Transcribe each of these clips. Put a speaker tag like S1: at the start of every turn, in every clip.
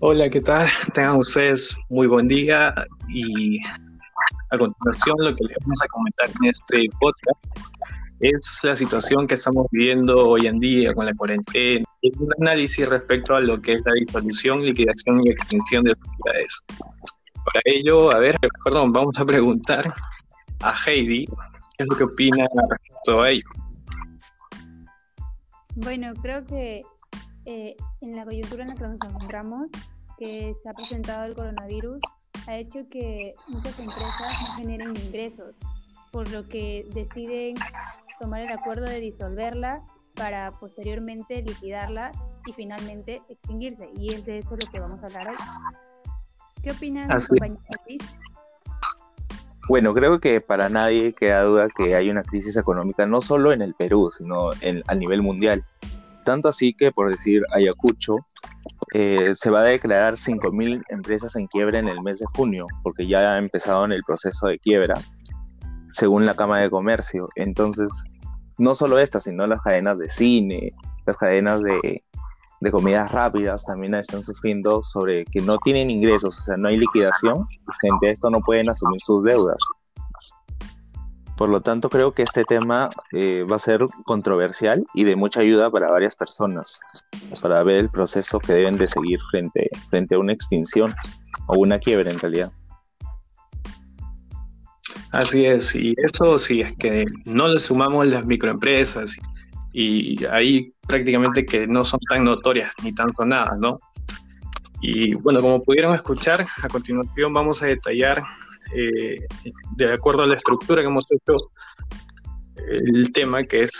S1: Hola, ¿qué tal? Tengan ustedes muy buen día y a continuación lo que les vamos a comentar en este podcast es la situación que estamos viviendo hoy en día con la cuarentena y un análisis respecto a lo que es la disolución, liquidación y extinción de sociedades. Para ello, a ver, perdón, vamos a preguntar a Heidi qué es lo que opina respecto a ello.
S2: Bueno, creo que eh, en la coyuntura en la que nos encontramos, que se ha presentado el coronavirus, ha hecho que muchas empresas no generen ingresos, por lo que deciden tomar el acuerdo de disolverla para posteriormente liquidarla y finalmente extinguirse. Y es de eso lo que vamos a hablar hoy. ¿Qué opinas, compañero
S3: Bueno, creo que para nadie queda duda que hay una crisis económica no solo en el Perú, sino en, a nivel mundial. Tanto así que, por decir Ayacucho, eh, se va a declarar 5.000 empresas en quiebra en el mes de junio, porque ya ha empezado en el proceso de quiebra, según la Cámara de Comercio. Entonces, no solo estas, sino las cadenas de cine, las cadenas de, de comidas rápidas también están sufriendo sobre que no tienen ingresos, o sea, no hay liquidación, frente a esto no pueden asumir sus deudas. Por lo tanto, creo que este tema eh, va a ser controversial y de mucha ayuda para varias personas, para ver el proceso que deben de seguir frente, frente a una extinción o una quiebra en realidad.
S1: Así es, y eso sí es que no le sumamos las microempresas y ahí prácticamente que no son tan notorias ni tan sonadas, ¿no? Y bueno, como pudieron escuchar, a continuación vamos a detallar eh, de acuerdo a la estructura que hemos hecho, el tema que es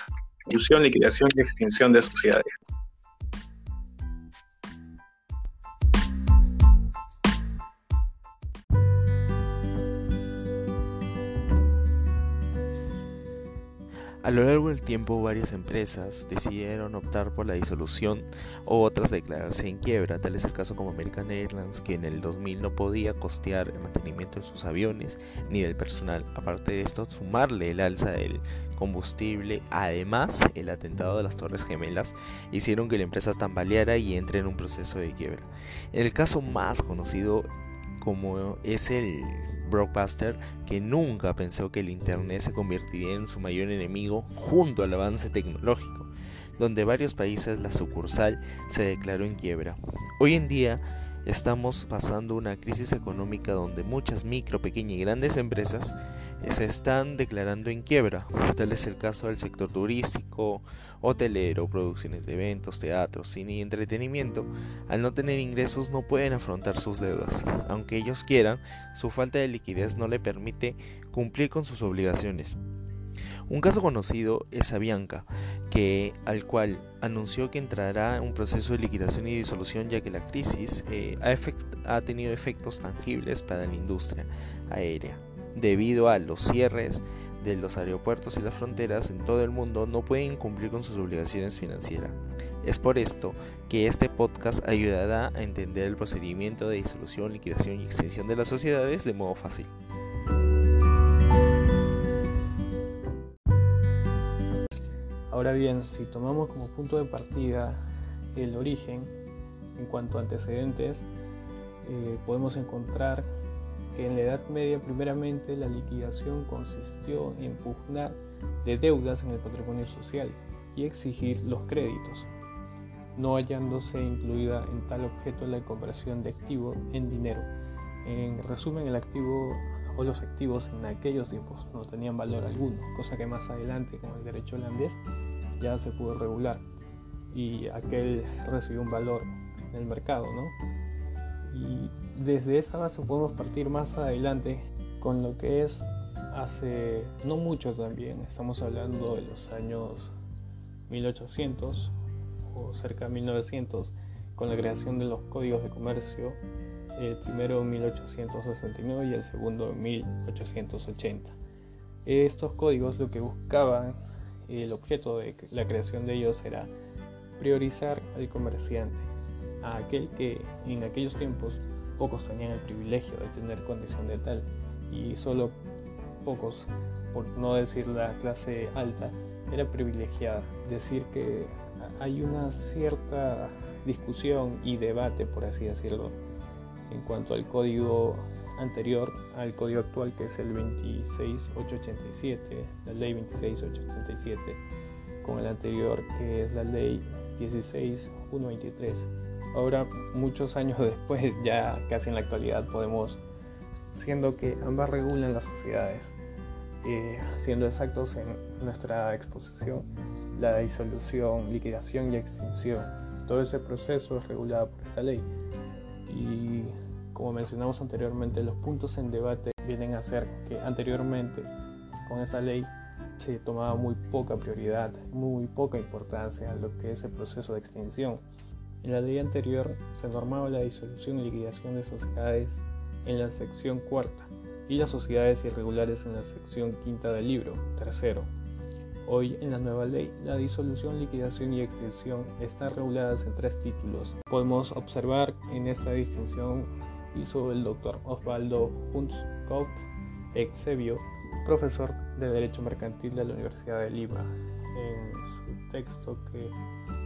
S1: fusión, liquidación y extinción de sociedades.
S4: A lo largo del tiempo varias empresas decidieron optar por la disolución o otras declararse en quiebra, tal es el caso como American Airlines que en el 2000 no podía costear el mantenimiento de sus aviones ni del personal. Aparte de esto, sumarle el alza del combustible, además el atentado de las Torres Gemelas, hicieron que la empresa tambaleara y entre en un proceso de quiebra. El caso más conocido como es el Brockbuster, que nunca pensó que el Internet se convertiría en su mayor enemigo junto al avance tecnológico, donde varios países la sucursal se declaró en quiebra. Hoy en día estamos pasando una crisis económica donde muchas micro, pequeñas y grandes empresas se están declarando en quiebra. Tal es el caso del sector turístico, hotelero, producciones de eventos, teatro, cine y entretenimiento. Al no tener ingresos no pueden afrontar sus deudas. Aunque ellos quieran, su falta de liquidez no le permite cumplir con sus obligaciones. Un caso conocido es Avianca, que, al cual anunció que entrará en un proceso de liquidación y disolución ya que la crisis eh, ha, ha tenido efectos tangibles para la industria aérea debido a los cierres de los aeropuertos y las fronteras en todo el mundo no pueden cumplir con sus obligaciones financieras. Es por esto que este podcast ayudará a entender el procedimiento de disolución, liquidación y extensión de las sociedades de modo fácil.
S5: Ahora bien, si tomamos como punto de partida el origen en cuanto a antecedentes, eh, podemos encontrar que en la Edad Media primeramente la liquidación consistió en pugnar de deudas en el patrimonio social y exigir los créditos, no hallándose incluida en tal objeto la conversión de activo en dinero. En resumen, el activo o los activos en aquellos tiempos no tenían valor alguno, cosa que más adelante con el derecho holandés ya se pudo regular y aquel recibió un valor en el mercado, ¿no? Desde esa base podemos partir más adelante con lo que es hace no mucho también, estamos hablando de los años 1800 o cerca de 1900, con la creación de los códigos de comercio, el primero en 1869 y el segundo en 1880. Estos códigos lo que buscaban, el objeto de la creación de ellos era priorizar al comerciante, a aquel que en aquellos tiempos pocos tenían el privilegio de tener condición de tal y solo pocos, por no decir la clase alta, era privilegiada. Decir que hay una cierta discusión y debate, por así decirlo, en cuanto al código anterior al código actual que es el 26887, la ley 26887, con el anterior que es la ley 16123. Ahora, muchos años después, ya casi en la actualidad, podemos, siendo que ambas regulan las sociedades, eh, siendo exactos en nuestra exposición, la disolución, liquidación y extinción. Todo ese proceso es regulado por esta ley. Y como mencionamos anteriormente, los puntos en debate vienen a ser que anteriormente con esa ley se tomaba muy poca prioridad, muy poca importancia a lo que es el proceso de extinción. En la ley anterior se normaba la disolución y liquidación de sociedades en la sección cuarta y las sociedades irregulares en la sección quinta del libro tercero. Hoy en la nueva ley, la disolución, liquidación y extinción están reguladas en tres títulos. Podemos observar en esta distinción hizo el doctor Osvaldo Hunskopf Exebio, profesor de Derecho Mercantil de la Universidad de Lima, en su texto que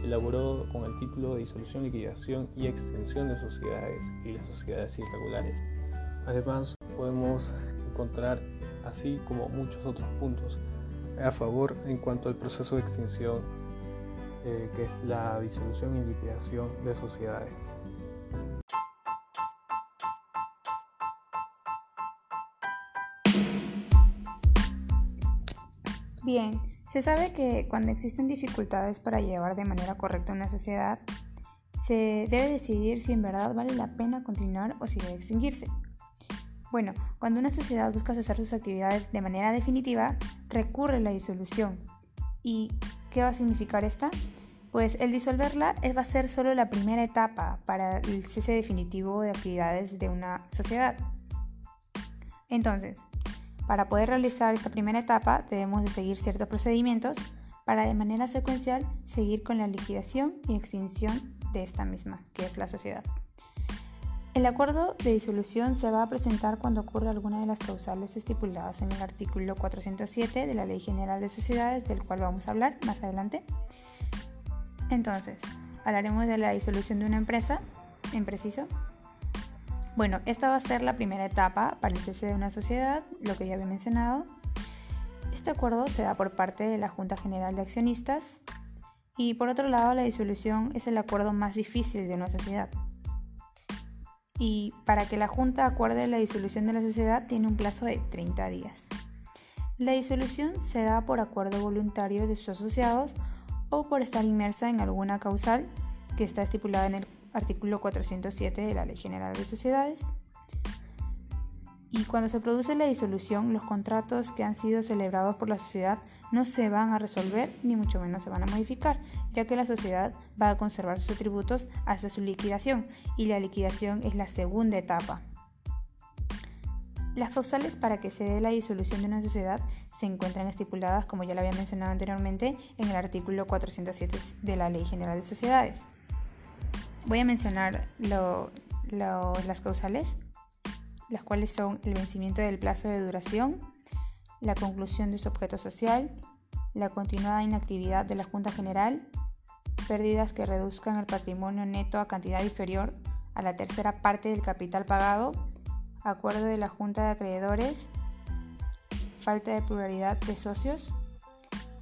S5: elaboró con el título de Disolución, Liquidación y Extensión de Sociedades y las Sociedades Irregulares. Además, podemos encontrar, así como muchos otros puntos, a favor en cuanto al proceso de extinción, eh, que es la disolución y liquidación de sociedades.
S6: Bien, se sabe que cuando existen dificultades para llevar de manera correcta una sociedad, se debe decidir si en verdad vale la pena continuar o si debe extinguirse. Bueno, cuando una sociedad busca cesar sus actividades de manera definitiva, recurre a la disolución. ¿Y qué va a significar esta? Pues el disolverla va a ser solo la primera etapa para el cese definitivo de actividades de una sociedad. Entonces, para poder realizar esta primera etapa debemos de seguir ciertos procedimientos para de manera secuencial seguir con la liquidación y extinción de esta misma, que es la sociedad. El acuerdo de disolución se va a presentar cuando ocurra alguna de las causales estipuladas en el artículo 407 de la Ley General de Sociedades, del cual vamos a hablar más adelante. Entonces, hablaremos de la disolución de una empresa, en preciso, bueno, esta va a ser la primera etapa para el cese de una sociedad, lo que ya había mencionado. Este acuerdo se da por parte de la Junta General de Accionistas y por otro lado la disolución es el acuerdo más difícil de una sociedad. Y para que la Junta acuerde la disolución de la sociedad tiene un plazo de 30 días. La disolución se da por acuerdo voluntario de sus asociados o por estar inmersa en alguna causal que está estipulada en el artículo 407 de la Ley General de Sociedades. Y cuando se produce la disolución, los contratos que han sido celebrados por la sociedad no se van a resolver ni mucho menos se van a modificar, ya que la sociedad va a conservar sus atributos hasta su liquidación y la liquidación es la segunda etapa. Las causales para que se dé la disolución de una sociedad se encuentran estipuladas, como ya lo había mencionado anteriormente, en el artículo 407 de la Ley General de Sociedades. Voy a mencionar las causales, las cuales son el vencimiento del plazo de duración, la conclusión de su objeto social, la continuada inactividad de la Junta General, pérdidas que reduzcan el patrimonio neto a cantidad inferior a la tercera parte del capital pagado, acuerdo de la Junta de Acreedores, falta de pluralidad de socios,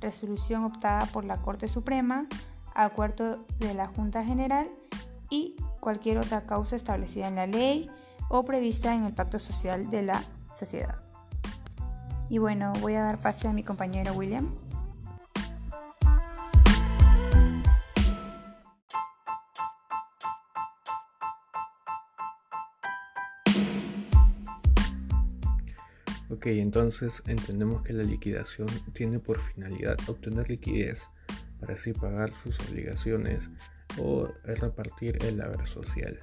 S6: resolución optada por la Corte Suprema, acuerdo de la Junta General y cualquier otra causa establecida en la ley o prevista en el pacto social de la sociedad. Y bueno, voy a dar pase a mi compañero William.
S5: Ok, entonces entendemos que la liquidación tiene por finalidad obtener liquidez para así pagar sus obligaciones o repartir el haber social.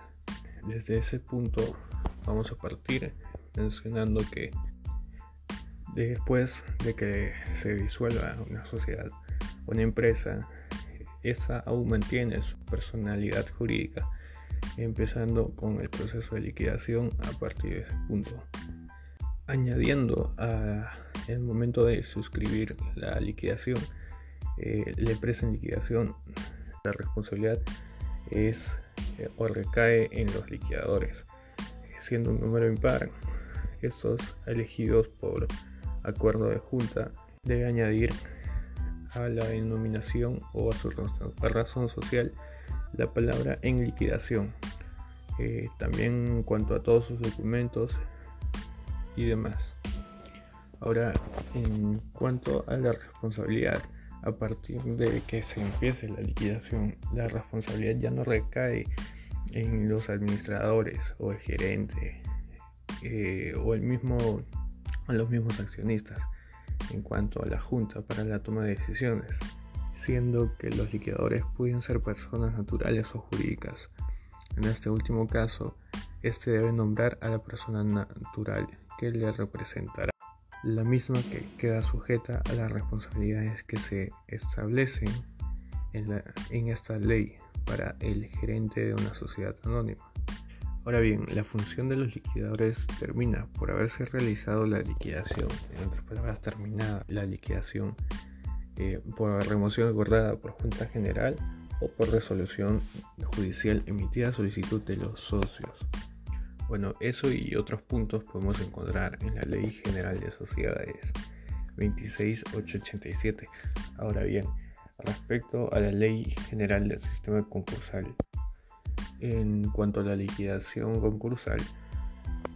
S5: Desde ese punto vamos a partir mencionando que después de que se disuelva una sociedad, una empresa, esa aún mantiene su personalidad jurídica, empezando con el proceso de liquidación a partir de ese punto. Añadiendo a el momento de suscribir la liquidación, eh, la empresa en liquidación la responsabilidad
S7: es eh, o recae en los liquidadores, siendo un número impar. Estos elegidos por acuerdo de junta debe añadir a la denominación o a su razón social la palabra en liquidación. Eh, también en cuanto a todos sus documentos y demás. Ahora, en cuanto a la responsabilidad, a partir de que se empiece la liquidación, la responsabilidad ya no recae en los administradores o el gerente eh, o el mismo, los mismos accionistas en cuanto a la junta para la toma de decisiones, siendo que los liquidadores pueden ser personas naturales o jurídicas. En este último caso, este debe nombrar a la persona natural que le representará, la misma que queda sujeta a las responsabilidades que se establecen en, en esta ley para el gerente de una sociedad anónima. Ahora bien, la función de los liquidadores termina por haberse realizado la liquidación, en otras palabras, terminada la liquidación eh, por remoción acordada por Junta General o por resolución judicial emitida a solicitud de los socios. Bueno, eso y otros puntos podemos encontrar en la Ley General de Sociedades 26887. Ahora bien, respecto a la Ley General del Sistema Concursal, en cuanto a la liquidación concursal,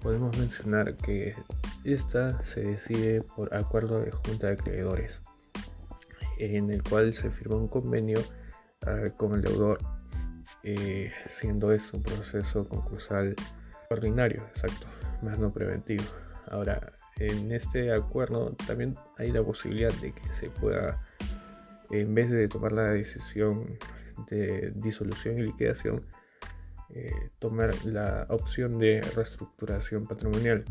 S7: podemos mencionar que esta se decide por acuerdo de junta de acreedores, en el cual se firma un convenio uh, con el deudor, eh, siendo esto un proceso concursal ordinario, exacto, más no preventivo. Ahora, en este acuerdo también hay la posibilidad de que se pueda, en vez de tomar la decisión de disolución y liquidación, eh, tomar la opción de reestructuración patrimonial.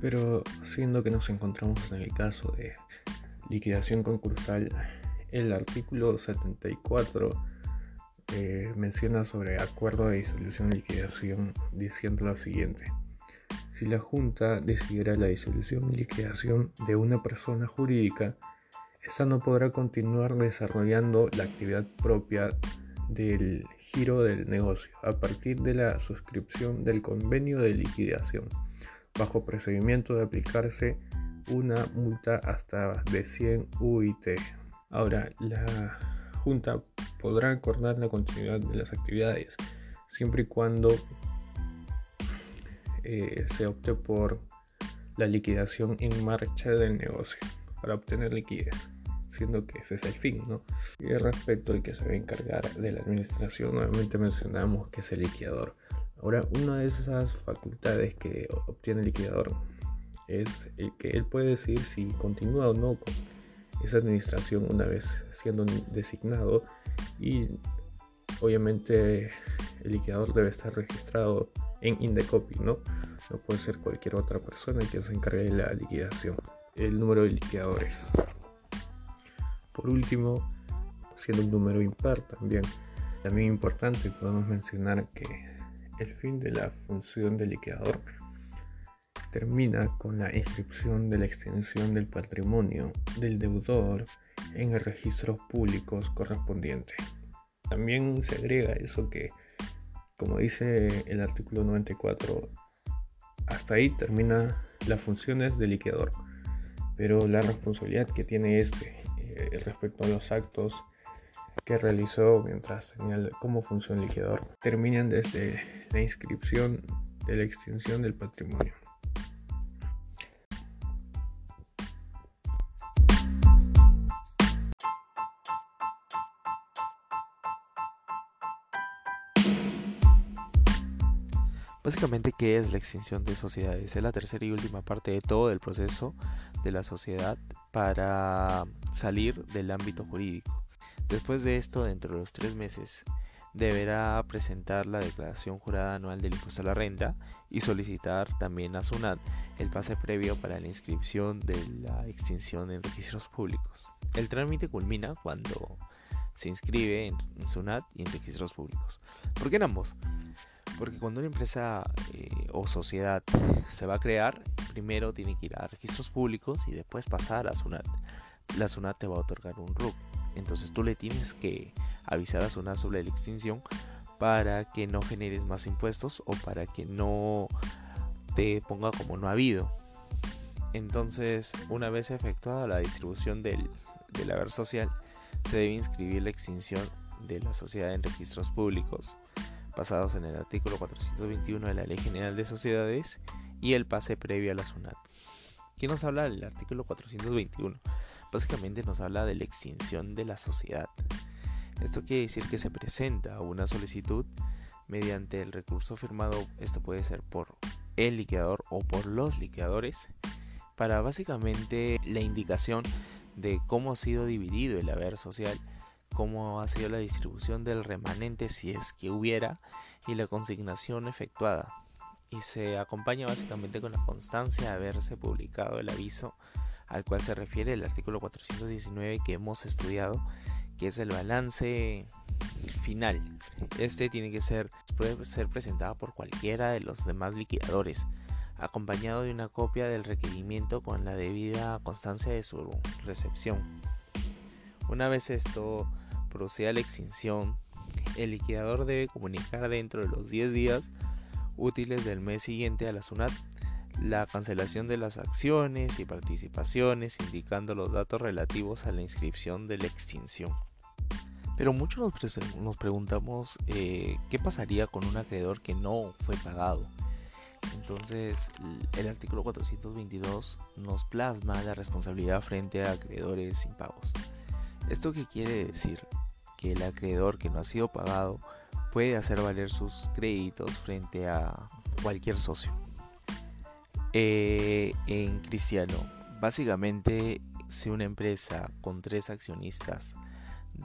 S7: Pero siendo que nos encontramos en el caso de liquidación concursal, el artículo 74 eh, menciona sobre acuerdo de disolución y liquidación diciendo lo siguiente. Si la Junta decidiera la disolución y liquidación de una persona jurídica, esta no podrá continuar desarrollando la actividad propia del giro del negocio a partir de la suscripción del convenio de liquidación, bajo procedimiento de aplicarse una multa hasta de 100 UIT. Ahora, la Junta podrá acordar la continuidad de las actividades siempre y cuando eh, se opte por la liquidación en marcha del negocio para obtener liquidez siendo que ese es el fin, ¿no? Y respecto al que se va a encargar de la administración, nuevamente mencionamos que es el liquidador. Ahora, una de esas facultades que obtiene el liquidador es el que él puede decir si continúa o no con esa administración una vez siendo designado y obviamente el liquidador debe estar registrado en Indecopy, ¿no? No puede ser cualquier otra persona que se encargue de la liquidación. El número de liquidadores. Por último, siendo un número impar también, también importante podemos mencionar que el fin de la función del liquidador termina con la inscripción de la extensión del patrimonio del deudor en el registro públicos correspondiente. También se agrega eso que, como dice el artículo 94, hasta ahí termina las funciones del liquidador, pero la responsabilidad que tiene este eh, respecto a los actos que realizó mientras tenía cómo funciona el liquidador terminan desde la inscripción de la extinción del patrimonio.
S4: Básicamente, ¿qué es la extinción de sociedades? Es la tercera y última parte de todo el proceso de la sociedad para salir del ámbito jurídico. Después de esto, dentro de los tres meses, deberá presentar la declaración jurada anual del impuesto a la renta y solicitar también a SUNAT el pase previo para la inscripción de la extinción en registros públicos. El trámite culmina cuando se inscribe en SUNAT y en registros públicos. ¿Por qué en ambos? Porque cuando una empresa eh, o sociedad se va a crear, primero tiene que ir a registros públicos y después pasar a SUNAT. La SUNAT te va a otorgar un RUC. Entonces tú le tienes que avisar a SUNAT sobre la extinción para que no generes más impuestos o para que no te ponga como no ha habido. Entonces, una vez efectuada la distribución del, del haber social, se debe inscribir la extinción de la sociedad en registros públicos, basados en el artículo 421 de la Ley General de Sociedades y el pase previo a la SUNAT. ¿Qué nos habla del artículo 421? Básicamente nos habla de la extinción de la sociedad. Esto quiere decir que se presenta una solicitud mediante el recurso firmado, esto puede ser por el liquidador o por los liquidadores, para básicamente la indicación de cómo ha sido dividido el haber social, cómo ha sido la distribución del remanente si es que hubiera y la consignación efectuada. Y se acompaña básicamente con la constancia de haberse publicado el aviso al cual se refiere el artículo 419 que hemos estudiado, que es el balance final. Este tiene que ser, puede ser presentado por cualquiera de los demás liquidadores acompañado de una copia del requerimiento con la debida constancia de su recepción. Una vez esto proceda a la extinción, el liquidador debe comunicar dentro de los 10 días útiles del mes siguiente a la SUNAT la cancelación de las acciones y participaciones indicando los datos relativos a la inscripción de la extinción. Pero muchos nos, preguntamos eh, qué pasaría con un acreedor que no fue pagado. Entonces, el artículo 422 nos plasma la responsabilidad frente a acreedores impagos. ¿Esto qué quiere decir? Que el acreedor que no ha sido pagado puede hacer valer sus créditos frente a cualquier socio. Eh, en cristiano, básicamente, si una empresa con tres accionistas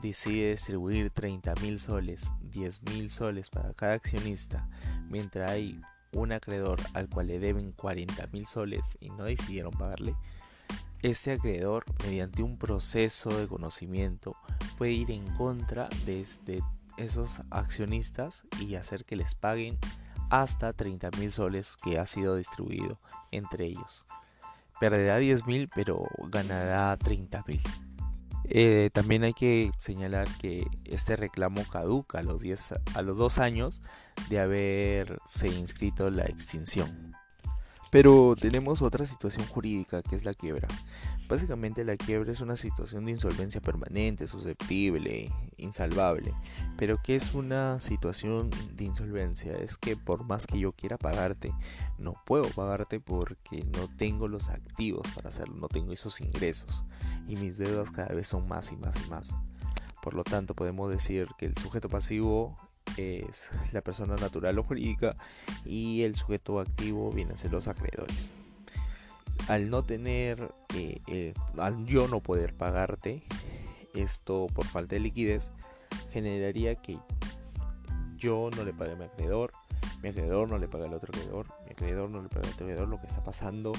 S4: decide distribuir 30 mil soles, 10 mil soles para cada accionista, mientras hay un acreedor al cual le deben 40 mil soles y no decidieron pagarle, este acreedor, mediante un proceso de conocimiento, puede ir en contra de, esos accionistas y hacer que les paguen hasta 30 mil soles que ha sido distribuido entre ellos. Perderá 10 mil, pero ganará 30 mil. Eh, también hay que señalar que este reclamo caduca a los, 10, a los dos años de haberse inscrito la extinción. Pero tenemos otra situación jurídica que es la quiebra. Básicamente la quiebra es una situación de insolvencia permanente, susceptible, insalvable. Pero ¿qué es una situación de insolvencia? Es que por más que yo quiera pagarte, no puedo pagarte porque no tengo los activos para hacerlo, no tengo esos ingresos y mis deudas cada vez son más y más y más. Por lo tanto, podemos decir que el sujeto pasivo es la persona natural o jurídica y el sujeto activo viene a ser los acreedores al no tener, eh, eh, al yo no poder pagarte, esto por falta de liquidez, generaría que yo no le pague a mi acreedor, mi acreedor no le paga al otro acreedor, mi acreedor no le paga al otro acreedor, lo que está pasando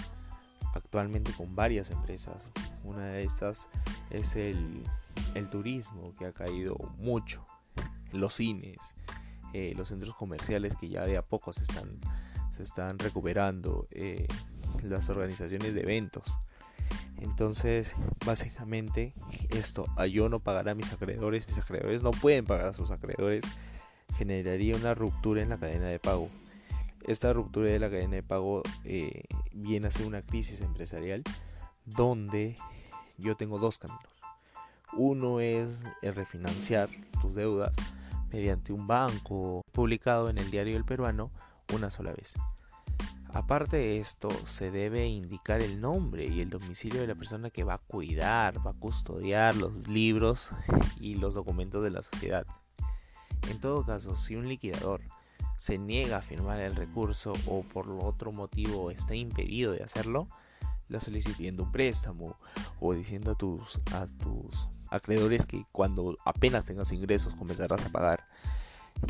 S4: actualmente con varias empresas. Una de estas es el, turismo que ha caído mucho, los cines, eh, los centros comerciales que ya de a poco se están, se están recuperando las organizaciones de eventos. Entonces, básicamente, esto a yo no pagar a mis acreedores, mis acreedores no pueden pagar a sus acreedores, generaría una ruptura en la cadena de pago. Esta ruptura de la cadena de pago eh, viene a ser una crisis empresarial donde yo tengo dos caminos. Uno es refinanciar tus deudas mediante un banco publicado en el diario El Peruano una sola vez. Aparte de esto, se debe indicar el nombre y el domicilio de la persona que va a cuidar, va a custodiar los libros y los documentos de la sociedad. En todo caso, si un liquidador se niega a firmar el recurso o por otro motivo está impedido de hacerlo, la solicitando un préstamo o diciendo a tus, a tus acreedores que cuando apenas tengas ingresos comenzarás a pagar.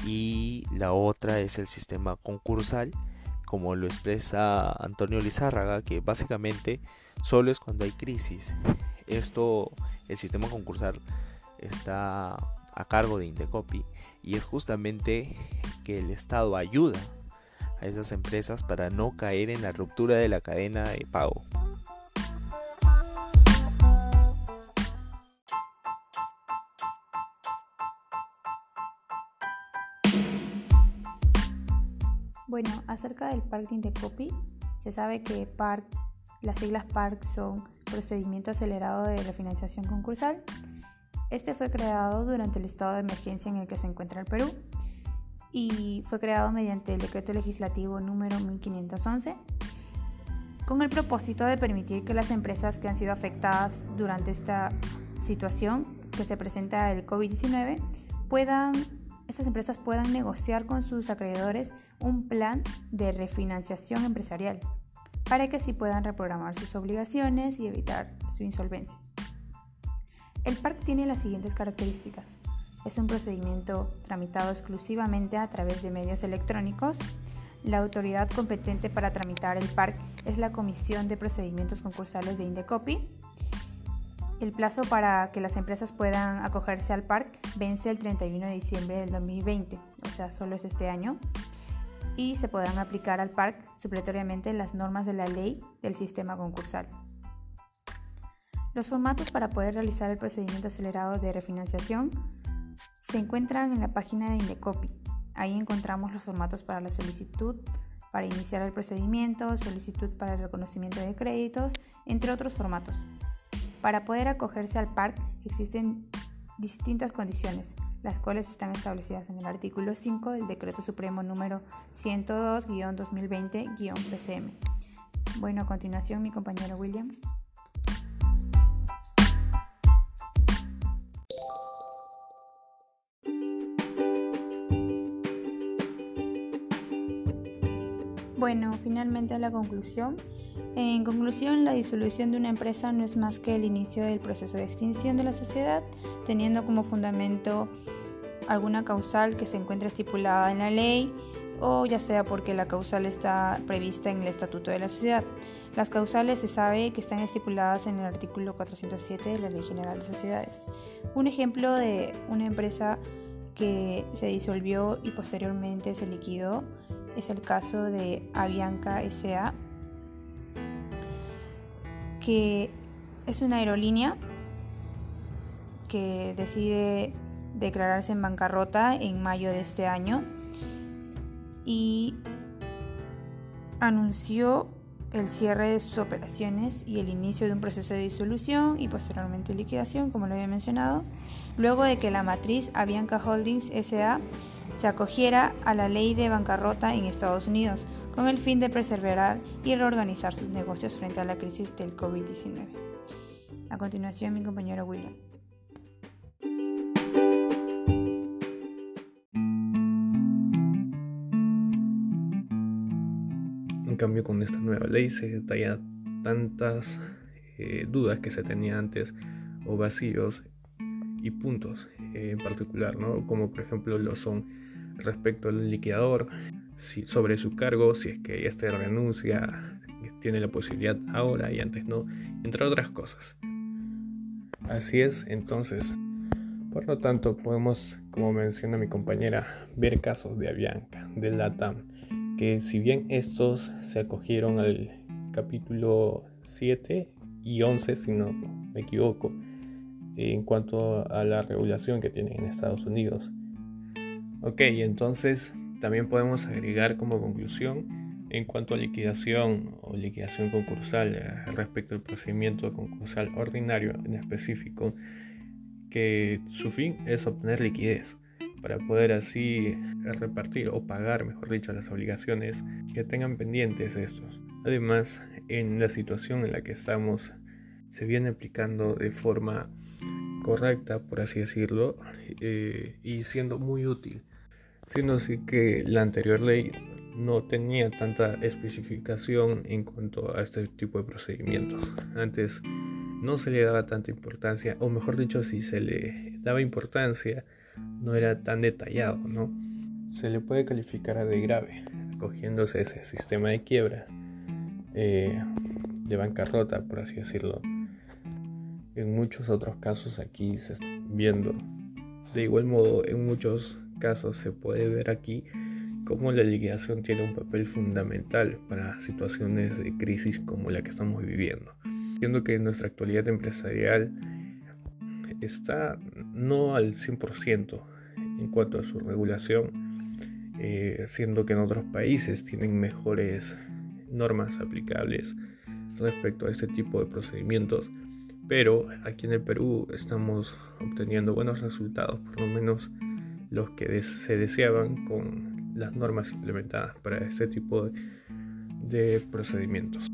S4: Y la otra es el sistema concursal como lo expresa Antonio Lizárraga, que básicamente solo es cuando hay crisis. Esto, el sistema concursal está a cargo de Indecopi y es justamente que el Estado ayuda a esas empresas para no caer en la ruptura de la cadena de pago.
S6: Acerca del Park de Indecopi, se sabe que las siglas PARC son Procedimiento Acelerado de Refinanciación Concursal. Este fue creado durante el estado de emergencia en el que se encuentra el Perú y fue creado mediante el decreto legislativo número 1511 con el propósito de permitir que las empresas que han sido afectadas durante esta situación que se presenta el COVID-19 puedan estas empresas puedan negociar con sus acreedores un plan de refinanciación empresarial para que así puedan reprogramar sus obligaciones y evitar su insolvencia. El PARC tiene las siguientes características. Es un procedimiento tramitado exclusivamente a través de medios electrónicos. La autoridad competente para tramitar el PARC es la Comisión de Procedimientos Concursales de Indecopi. El plazo para que las empresas puedan acogerse al PARC vence el 31 de diciembre del 2020, o sea, solo es este año y se podrán aplicar al PARC supletoriamente las normas de la ley del sistema concursal. Los formatos para poder realizar el procedimiento acelerado de refinanciación se encuentran en la página de Indecopi. Ahí encontramos los formatos para la solicitud, para iniciar el procedimiento, solicitud para el reconocimiento de créditos, entre otros formatos. Para poder acogerse al PARC existen distintas condiciones, las cuales están establecidas en el artículo 5 del Decreto Supremo número 102-2020-PCM. Bueno, a continuación mi compañero William. Finalmente a la conclusión. En conclusión, la disolución de una empresa no es más que el inicio del proceso de extinción de la sociedad, teniendo como fundamento alguna causal que se encuentre estipulada en la ley o ya sea porque la causal está prevista en el Estatuto de la Sociedad. Las causales se sabe que están estipuladas en el artículo 407 de la Ley General de Sociedades. Un ejemplo de una empresa que se disolvió y posteriormente se liquidó es el caso de Avianca SA, que es una aerolínea que decide declararse en bancarrota en mayo de este año y anunció el cierre de sus operaciones y el inicio de un proceso de disolución y posteriormente liquidación, como lo había mencionado, luego de que la matriz Avianca Holdings SA se acogiera a la ley de bancarrota en Estados Unidos con el fin de preservar y reorganizar sus negocios frente a la crisis del COVID-19. A continuación, mi compañero William.
S7: En cambio, con esta nueva ley se detallan tantas eh, dudas que se tenían antes o vacíos y puntos en particular, ¿no? como por ejemplo lo son respecto al liquidador, sobre su cargo, si es que este renuncia, tiene la posibilidad ahora y antes no, entre otras cosas. Así es, entonces, por lo tanto, podemos, como menciona mi compañera, ver casos de Avianca, de LATAM, que si bien estos se acogieron al capítulo 7 y 11, si no me equivoco, en cuanto a la regulación que tienen en Estados Unidos. Ok, entonces también podemos agregar como conclusión en cuanto a liquidación o liquidación concursal eh, respecto al procedimiento concursal ordinario en específico, que su fin es obtener liquidez para poder así repartir o pagar, mejor dicho, las obligaciones que tengan pendientes estos. Además, en la situación en la que estamos, se viene aplicando de forma correcta, por así decirlo, eh, y siendo muy útil, siendo así que la anterior ley no tenía tanta especificación en cuanto a este tipo de procedimientos. Antes no se le daba tanta importancia, o mejor dicho, si se le daba importancia, no era tan detallado, ¿no? Se le puede calificar de grave, cogiéndose ese sistema de quiebras, eh, de bancarrota, por así decirlo, en muchos otros casos aquí se está viendo. De igual modo, en muchos casos se puede ver aquí cómo la liquidación tiene un papel fundamental para situaciones de crisis como la que estamos viviendo. Siendo que nuestra actualidad empresarial está no al 100% en cuanto a su regulación, eh, siendo que en otros países tienen mejores normas aplicables respecto a este tipo de procedimientos. Pero aquí en el Perú estamos obteniendo buenos resultados, por lo menos los que se deseaban con las normas implementadas para este tipo de procedimientos.